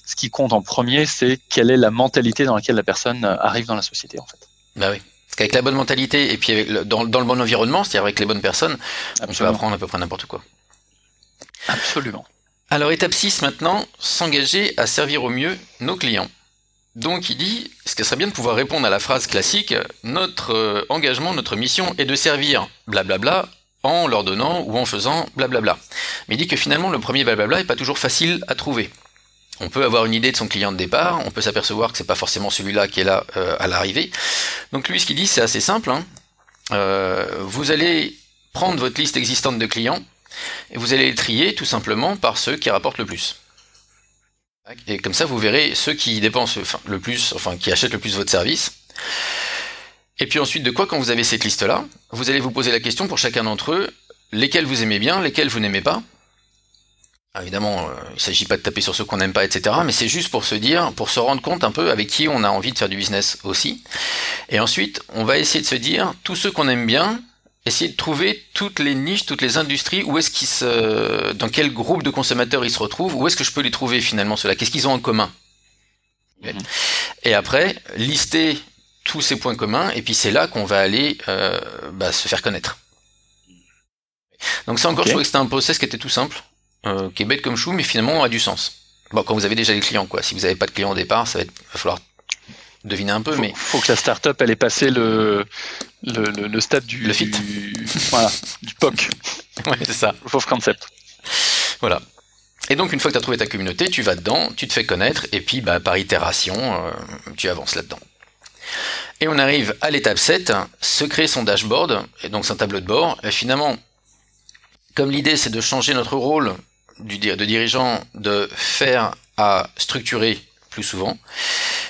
ce qui compte en premier, c'est quelle est la mentalité dans laquelle la personne arrive dans la société, en fait. Bah oui. Parce qu'avec la bonne mentalité et puis dans, le bon environnement, c'est-à-dire avec les bonnes personnes, on peut apprendre à peu près n'importe quoi. Absolument. Alors étape 6 maintenant, s'engager à servir au mieux nos clients. Donc il dit, ce qui serait bien de pouvoir répondre à la phrase classique, notre euh, engagement, notre mission est de servir blablabla en leur donnant ou en faisant blablabla. Mais il dit que finalement le premier blablabla n'est pas toujours facile à trouver on peut avoir une idée de son client de départ, on peut s'apercevoir que c'est pas forcément celui-là qui est là euh, à l'arrivée. Donc lui, ce qu'il dit, c'est assez simple. Hein. Euh, vous allez prendre votre liste existante de clients et vous allez les trier tout simplement par ceux qui rapportent le plus. Et comme ça, vous verrez ceux qui dépensent le plus, enfin qui achètent le plus votre service. Et puis ensuite, de quoi, quand vous avez cette liste-là, vous allez vous poser la question pour chacun d'entre eux, lesquels vous aimez bien, lesquels vous n'aimez pas, ah, évidemment, euh, il ne s'agit pas de taper sur ceux qu'on n'aime pas, etc. Mais c'est juste pour se dire, pour se rendre compte un peu avec qui on a envie de faire du business aussi. Et ensuite, on va essayer de se dire, tous ceux qu'on aime bien, essayer de trouver toutes les niches, toutes les industries, où est-ce qu'ils se, dans quel groupe de consommateurs ils se retrouvent, où est-ce que je peux les trouver finalement ceux-là, qu'est-ce qu'ils ont en commun? Mhm. Et après, lister tous ces points communs, et puis c'est là qu'on va aller euh, bah, se faire connaître. Donc ça encore, je trouvais que c'était un process qui était tout simple. Euh, qui est bête comme chou, mais finalement a du sens. Bon, quand vous avez déjà des clients, quoi. Si vous n'avez pas de clients au départ, ça va, va falloir deviner un peu, faut, mais faut que la startup elle ait passé le le, le, stade du le fit, voilà, du POC. ouais, c'est ça. Proof of concept. Voilà. Et donc une fois que tu as trouvé ta communauté, tu vas dedans, tu te fais connaître, et puis bah, par itération, euh, tu avances là-dedans. Et on arrive à l'étape 7, se créer son dashboard, et donc c'est un tableau de bord. Et finalement, comme l'idée c'est de changer notre rôle du, de dirigeant de faire à structurer plus souvent,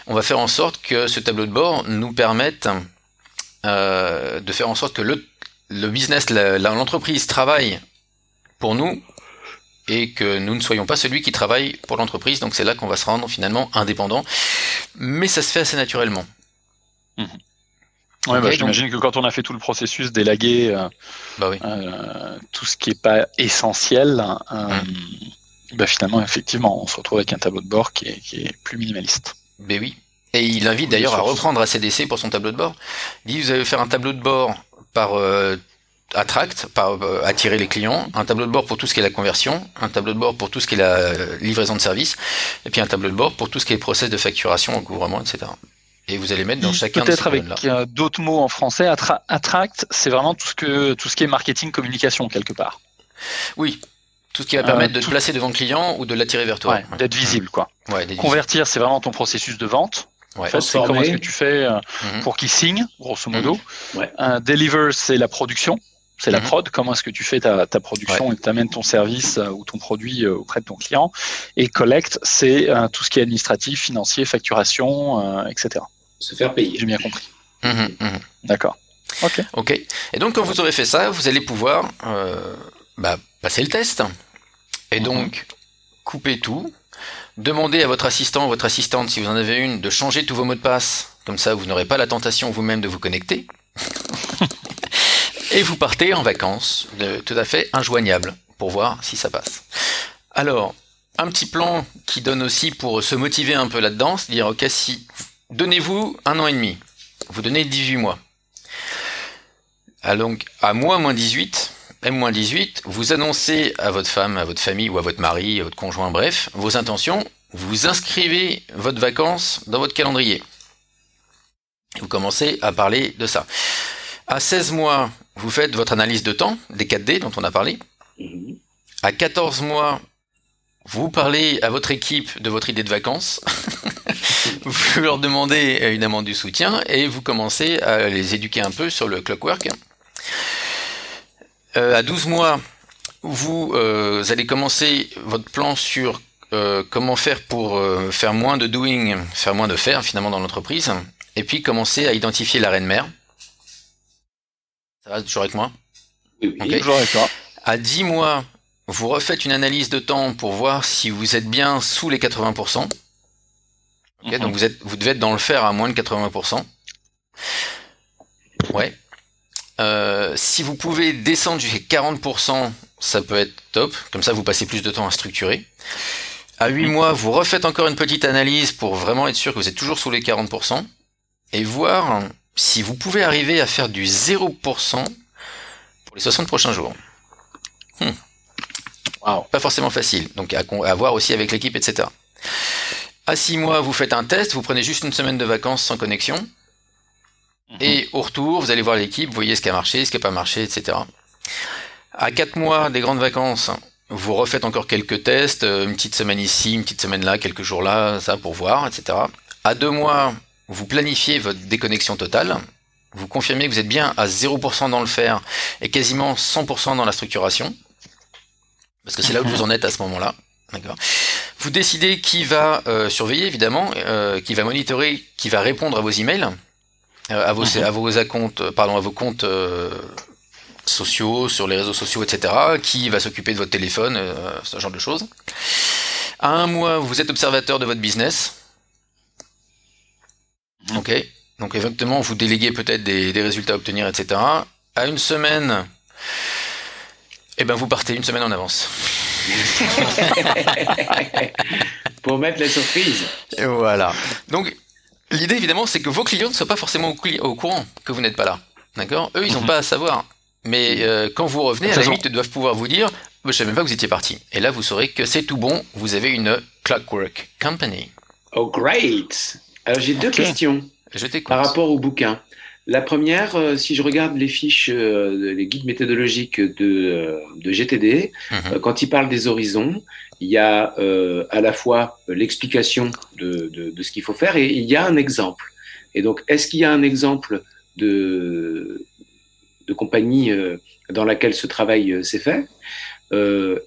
on va faire en sorte que ce tableau de bord nous permette euh, de faire en sorte que le, le business, l'entreprise travaille pour nous et que nous ne soyons pas celui qui travaille pour l'entreprise. Donc c'est là qu'on va se rendre finalement indépendant. Mais ça se fait assez naturellement. Mmh. Ouais, bah, J'imagine que quand on a fait tout le processus d'élaguer euh, bah euh, tout ce qui n'est pas essentiel, mmh. bah, finalement, effectivement, on se retrouve avec un tableau de bord qui est, qui est plus minimaliste. Ben oui. Et il invite d'ailleurs à reprendre ACDC pour son tableau de bord. Il dit vous allez faire un tableau de bord par attract, par attirer les clients, un tableau de bord pour tout ce qui est la conversion, un tableau de bord pour tout ce qui est la livraison de services, et puis un tableau de bord pour tout ce qui est process de facturation, recouvrement, etc. Et vous allez mettre dans chacun Peut-être avec euh, d'autres mots en français, attract, c'est vraiment tout ce, que, tout ce qui est marketing, communication, quelque part. Oui, tout ce qui va permettre de te placer devant le client ou de l'attirer vers toi. Ouais, D'être visible, quoi. Convertir, c'est vraiment ton processus de vente. En fait, c'est comment est-ce que tu fais euh, mhm. pour qu'il signe, grosso modo. Mhm. deliver, c'est la production. C'est la mhm. prod, comment est-ce que tu fais ta, ta production et tu amènes ton service euh, ou ton produit auprès de ton client. Et collect, c'est tout ce qui est administratif, financier, facturation, etc se faire payer. J'ai bien compris. D'accord. Ok. Ok. Et donc, quand vous aurez fait ça, vous allez pouvoir euh, bah, passer le test. Et mhm. donc, couper tout. Demandez à votre assistant ou votre assistante, si vous en avez une, de changer tous vos mots de passe. Comme ça, vous n'aurez pas la tentation vous-même de vous connecter. et vous partez en vacances, de, tout à fait injoignable, pour voir si ça passe. Alors, un petit plan qui donne aussi pour se motiver un peu là-dedans, c'est dire, ok, si Donnez-vous un an et demi. Vous donnez 18 mois. donc, à moins moins 18, M-18, vous annoncez à votre femme, à votre famille ou à votre mari, à votre conjoint, bref, vos intentions, vous inscrivez votre vacances dans votre calendrier. Vous commencez à parler de ça. À 16 mois, vous faites votre analyse de temps, des 4D dont on a parlé. Mhm. À 14 mois, vous parlez à votre équipe de votre idée de vacances. vous leur demandez évidemment du soutien et vous commencez à les éduquer un peu sur le clockwork. Euh, à 12 mois, vous allez commencer votre plan sur comment faire pour faire moins de doing, faire moins de faire finalement dans l'entreprise, et puis commencer à identifier la reine mère. Ça va toujours avec moi? Oui, toujours avec toi. À 10 mois, vous refaites une analyse de temps pour voir si vous êtes bien sous les 80%. Mhm. Donc vous, êtes, vous devez être dans le fer à moins de 80%. Ouais. Euh, si vous pouvez descendre jusqu'à 40%, ça peut être top. Comme ça, vous passez plus de temps à structurer. À 8 mois, vous refaites encore une petite analyse pour vraiment être sûr que vous êtes toujours sous les 40% et voir si vous pouvez arriver à faire du 0% pour les 60 prochains jours. Hmm. Pas forcément facile, donc à, voir aussi avec l'équipe, etc. À 6 mois, vous faites un test, vous prenez juste une semaine de vacances sans connexion. Et au retour, vous allez voir l'équipe, vous voyez ce qui a marché, ce qui n'a pas marché, etc. À 4 mois des grandes vacances, vous refaites encore quelques tests, euh, une petite semaine ici, une petite semaine là, quelques jours là, ça pour voir, etc. À 2 mois, vous planifiez votre déconnexion totale, vous confirmez que vous êtes bien à 0% dans le faire et quasiment 100% dans la structuration, parce que c'est là où vous en êtes à ce moment-là. Vous décidez qui va euh, surveiller, évidemment, euh, qui va monitorer, qui va répondre à vos emails, à, vos, mhm. à vos comptes, pardon, à vos comptes sociaux, sur les réseaux sociaux, etc., qui va s'occuper de votre téléphone, ce genre de choses. À un mois, vous êtes observateur de votre business. Mhm. Ok. Donc exactement, vous déléguez peut-être des, résultats à obtenir, etc. À une semaine, eh ben vous partez une semaine en avance. Pour mettre la surprise. Et voilà. Donc l'idée évidemment, c'est que vos clients ne soient pas forcément au, courant que vous n'êtes pas là. D'accord? Eux, ils n'ont mhm. pas à savoir. Mais euh, quand vous revenez, à la limite, ils doivent pouvoir vous dire Je ne savais même pas que vous étiez parti. Et là, vous saurez que c'est tout bon, vous avez une Clockwork Company. Oh, great Alors, j'ai deux questions. Par rapport au bouquin. La première, euh, si je regarde les fiches, euh, les guides méthodologiques de, euh, de GTD, mhm. quand il parle des horizons, il y a à la fois l'explication de, de, de, ce qu'il faut faire et il y a un exemple. Et donc, est-ce qu'il y a un exemple de, de compagnie dans laquelle ce travail s'est fait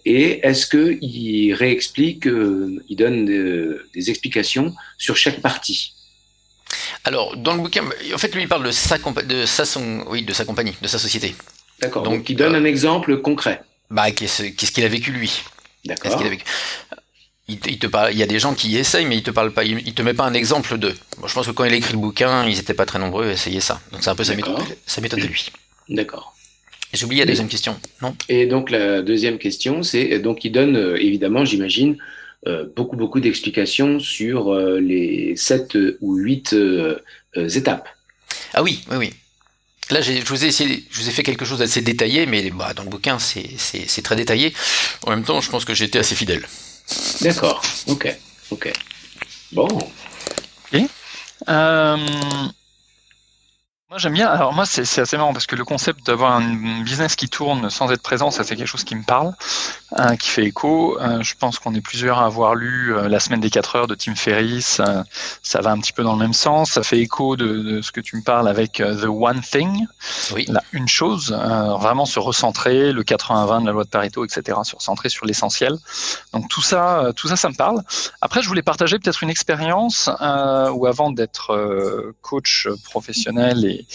Et est-ce qu'il réexplique, il donne des explications sur chaque partie? Alors, dans le bouquin, en fait, lui, il parle de sa, de sa, oui, de sa compagnie, de sa société. D'accord. Donc, il donne un exemple concret. Bah, qu'est-ce qu'il a vécu lui? D'accord. Qu'il a vécu? Il, te parle, il y a des gens qui essayent, mais il te parle pas, il, te met pas un exemple de. je pense que quand il a écrit le bouquin, ils n'étaient pas très nombreux à essayer ça. Donc c'est un peu sa méthode, sa méthode de lui. D'accord. J'ai oublié la deuxième question, non? Et donc la deuxième question, c'est donc il donne euh, évidemment, j'imagine, euh, beaucoup, beaucoup d'explications sur euh, les sept ou huit euh, étapes. Ah oui, oui, oui. Là, je vous, ai essayé, je vous ai fait quelque chose d'assez détaillé, mais bah, dans le bouquin, c'est très détaillé. En même temps, je pense que j'ai été assez fidèle. D'accord, ok, ok. Bon. Et moi j'aime bien. Alors moi c'est assez marrant parce que le concept d'avoir un business qui tourne sans être présent, ça c'est quelque chose qui me parle, hein, qui fait écho. Euh, je pense qu'on est plusieurs à avoir lu euh, La semaine des 4 heures de Tim Ferriss. Euh, ça va un petit peu dans le même sens. Ça fait écho de, ce que tu me parles avec The One Thing. Oui. La une chose, vraiment se recentrer, le 80-20 de la loi de Pareto, etc. Se recentrer sur l'essentiel. Donc tout ça, tout ça, ça me parle. Après, je voulais partager peut-être une expérience où avant d'être coach professionnel et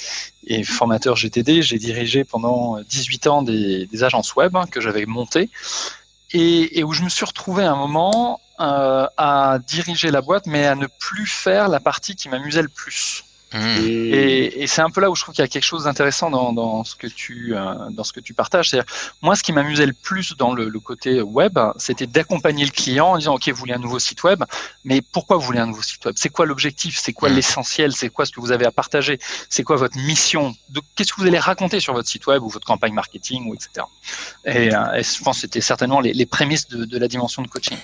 et, formateur GTD, j'ai dirigé pendant 18 ans des, agences web que j'avais montées et, où je me suis retrouvé à un moment euh, à diriger la boîte, mais à ne plus faire la partie qui m'amusait le plus. Mmh. Et, c'est un peu là où je trouve qu'il y a quelque chose d'intéressant dans, ce que tu euh, dans ce que tu partages. C'est moi, ce qui m'amusait le plus dans le, côté web, c'était d'accompagner le client en disant OK, vous voulez un nouveau site web, mais pourquoi vous voulez un nouveau site web? C'est quoi l'objectif? C'est quoi mmh. l'essentiel? C'est quoi ce que vous avez à partager? C'est quoi votre mission? Qu'est-ce que vous allez raconter sur votre site web ou votre campagne marketing ou etc. Et, euh, je pense que c'était certainement les, prémices de, la dimension de coaching.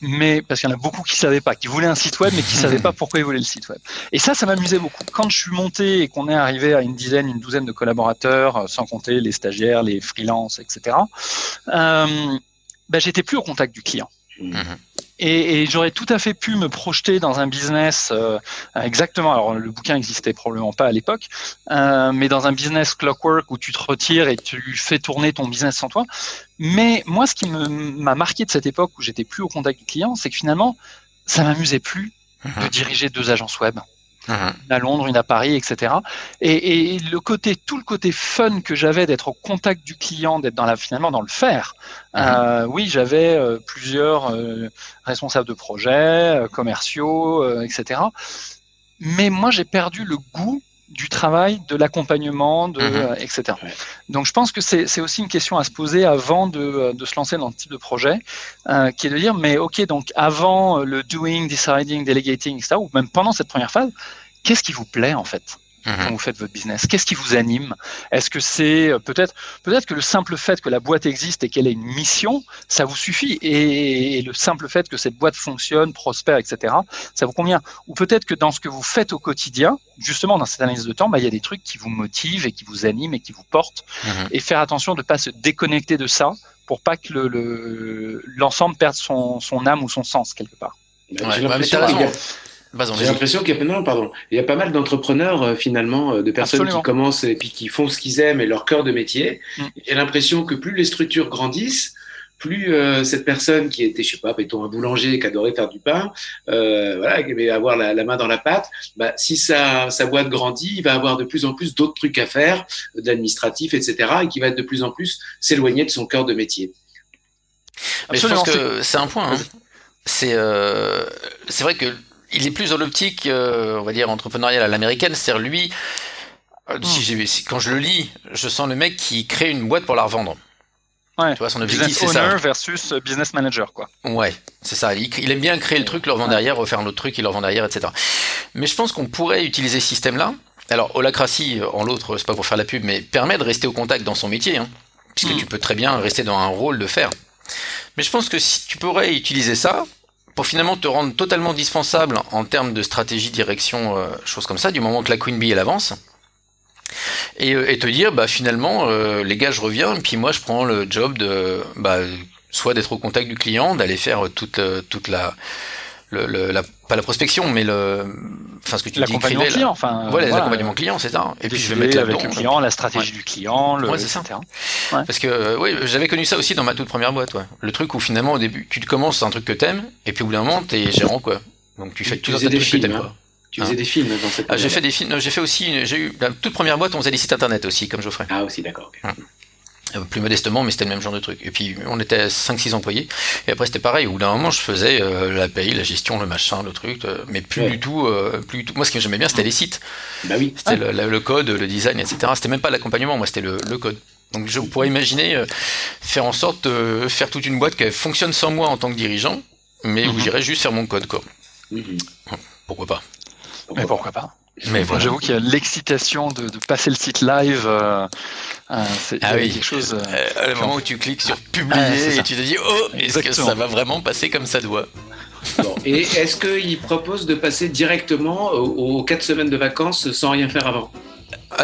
Mais parce qu'il y en a beaucoup qui savaient pas, qui voulaient un site web mais qui savaient pas pourquoi ils voulaient le site web. Et ça, ça m'amusait beaucoup quand je suis monté et qu'on est arrivé à une dizaine, une douzaine de collaborateurs, euh, sans compter les stagiaires, les freelances, etc., euh, ben, j'étais plus au contact du client. Mhm. Et, j'aurais tout à fait pu me projeter dans un business euh, exactement. Alors le bouquin existait probablement pas à l'époque, euh, mais dans un business clockwork où tu te retires et tu fais tourner ton business sans toi. Mais moi, ce qui m'a marqué de cette époque où j'étais plus au contact du client, c'est que finalement, ça m'amusait plus de mhm. diriger deux agences web. Une à Londres, une à Paris, etc. Et, le côté, tout le côté fun que j'avais d'être au contact du client, d'être dans la, finalement dans le faire. Euh, oui, j'avais euh, plusieurs euh, responsables de projets, commerciaux, etc. Mais moi, j'ai perdu le goût du travail, de l'accompagnement, de, mhm. etc. Donc je pense que c'est aussi une question à se poser avant de, de, se lancer dans ce type de projet, qui est de dire, mais ok, donc avant le doing, deciding, delegating, etc., ou même pendant cette première phase, qu'est-ce qui vous plaît en fait? Quand vous faites votre business Qu'est-ce qui vous anime? Est-ce que c'est euh, peut-être peut-être que le simple fait que la boîte existe et qu'elle ait une mission, ça vous suffit? Et, le simple fait que cette boîte fonctionne, prospère, etc., ça vous convient? Ou peut-être que dans ce que vous faites au quotidien, justement dans cette analyse de temps, bah, il y a des trucs qui vous motivent et qui vous animent et qui vous portent. Mhm. Et faire attention de ne pas se déconnecter de ça pour pas que l'ensemble le, perde son, son, âme ou son sens quelque part. Ouais, j'ai l'impression qu'il y a non, pardon, il y a pas mal d'entrepreneurs euh, finalement, euh, de personnes qui commencent et puis qui font ce qu'ils aiment et leur cœur de métier. Mm. J'ai l'impression que plus les structures grandissent, plus euh, cette personne qui était, je sais pas, mettons un boulanger qui adorait faire du pain, voilà, qui aimait avoir la, main dans la pâte, bah, si sa, sa boîte grandit, il va avoir de plus en plus d'autres trucs à faire, d'administratif, etc., et qui va être de plus en plus s'éloigner de son cœur de métier. Mais je pense que c'est un point. Hein. C'est c'est vrai que il est plus dans l'optique, euh, on va dire, entrepreneuriale à l'américaine. C'est-à-dire, lui, euh, hmm. si quand je le lis, je sens le mec qui crée une boîte pour la revendre. Ouais. Tu vois, son objectif, c'est ça. versus euh, business manager, quoi. Ouais, c'est ça. Il, aime bien créer le truc, le revendre derrière, refaire un autre truc, il le revend derrière, etc. Mais je pense qu'on pourrait utiliser ce système-là. Alors, Holacracy, en l'autre, c'est pas pour faire la pub, mais permet de rester au contact dans son métier, hein, puisque hmm. tu peux très bien rester dans un rôle de faire. Mais je pense que si tu pourrais utiliser ça finalement te rendre totalement dispensable en termes de stratégie, direction, euh, choses comme ça, du moment que la Queen Bee elle avance. Et, euh, te dire, bah finalement, euh, les gars, je reviens, puis moi je prends le job de, bah, soit d'être au contact du client, d'aller faire toute, toute la, le, la, pas la prospection, mais le, enfin ce que tu l'accompagnement dis, client, enfin, voilà, l'accompagnement client, c'est ça. Et puis je vais mettre avec le client, la stratégie du client, le, ouais, etc. Ça. Parce que oui, j'avais connu ça aussi dans ma toute première boîte. Ouais. Le truc où finalement au début, tu commences un truc que t'aimes, et puis au bout d'un moment, t'es gérant quoi. Donc tu fais tout un tas de trucs que t'aimes hein. Tu faisais hein. des films dans cette. Ah, j'ai fait des films. J'ai fait aussi. J'ai eu la toute première boîte. On faisait des sites internet aussi, comme Geoffrey. Ah aussi, d'accord. Euh, plus modestement, mais c'était le même genre de truc. Et puis on était 5-6 employés, et après c'était pareil, au bout d'un moment je faisais euh, la paye, la gestion, le machin, le truc, euh, mais plus, du tout, plus du tout. Moi ce que j'aimais bien c'était les sites. Bah oui. C'était le, code, le design, etc. C'était même pas l'accompagnement, moi c'était le, code. Donc je pourrais imaginer faire en sorte de faire toute une boîte qui fonctionne sans moi en tant que dirigeant, mais où mhm. j'irais juste faire mon code quoi. Mhm. Pourquoi pas Mais pourquoi pas mais voilà. J'avoue qu'il y a l'excitation de, passer le site live. Euh, euh, c'est ah oui. quelque chose. Euh, le moment où tu cliques sur publier et tu te dis oh est-ce que ça va vraiment passer comme ça doit. Et est-ce qu'il propose de passer directement aux 4 semaines de vacances sans rien faire avant?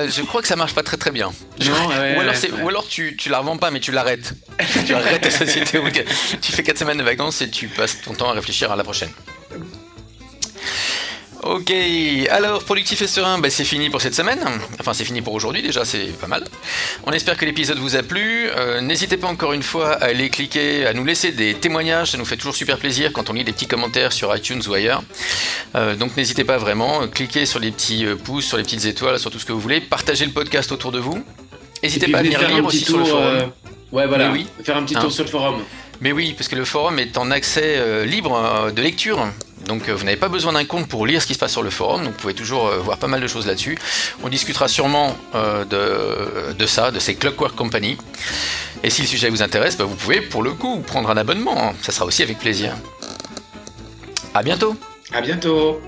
Je crois que ça marche pas très très bien. ou, alors ou, alors tu, tu la revends pas mais tu l'arrêtes. tu arrêtes ta société. tu fais 4 semaines de vacances et tu passes ton temps à réfléchir à la prochaine. Ok, alors productif et serein, bah, c'est fini pour cette semaine. Enfin, c'est fini pour aujourd'hui déjà, c'est pas mal. On espère que l'épisode vous a plu. Euh, n'hésitez pas encore une fois à aller cliquer, à nous laisser des témoignages, ça nous fait toujours super plaisir quand on lit des petits commentaires sur iTunes ou ailleurs. Euh, donc n'hésitez pas vraiment, cliquez sur les petits euh, pouces, sur les petites étoiles, sur tout ce que vous voulez. Partagez le podcast autour de vous. N'hésitez pas à venir lire aussi sur le forum. Ouais, voilà, oui. faire un petit tour hein. sur le forum. Mais oui, parce que le forum est en accès libre de lecture. Donc euh, vous n'avez pas besoin d'un compte pour lire ce qui se passe sur le forum, donc vous pouvez toujours euh, voir pas mal de choses là-dessus. On discutera sûrement euh, de, ça, de ces Clockwork Company. Et si le sujet vous intéresse, bah, vous pouvez pour le coup prendre un abonnement, hein. ça sera aussi avec plaisir. A bientôt À bientôt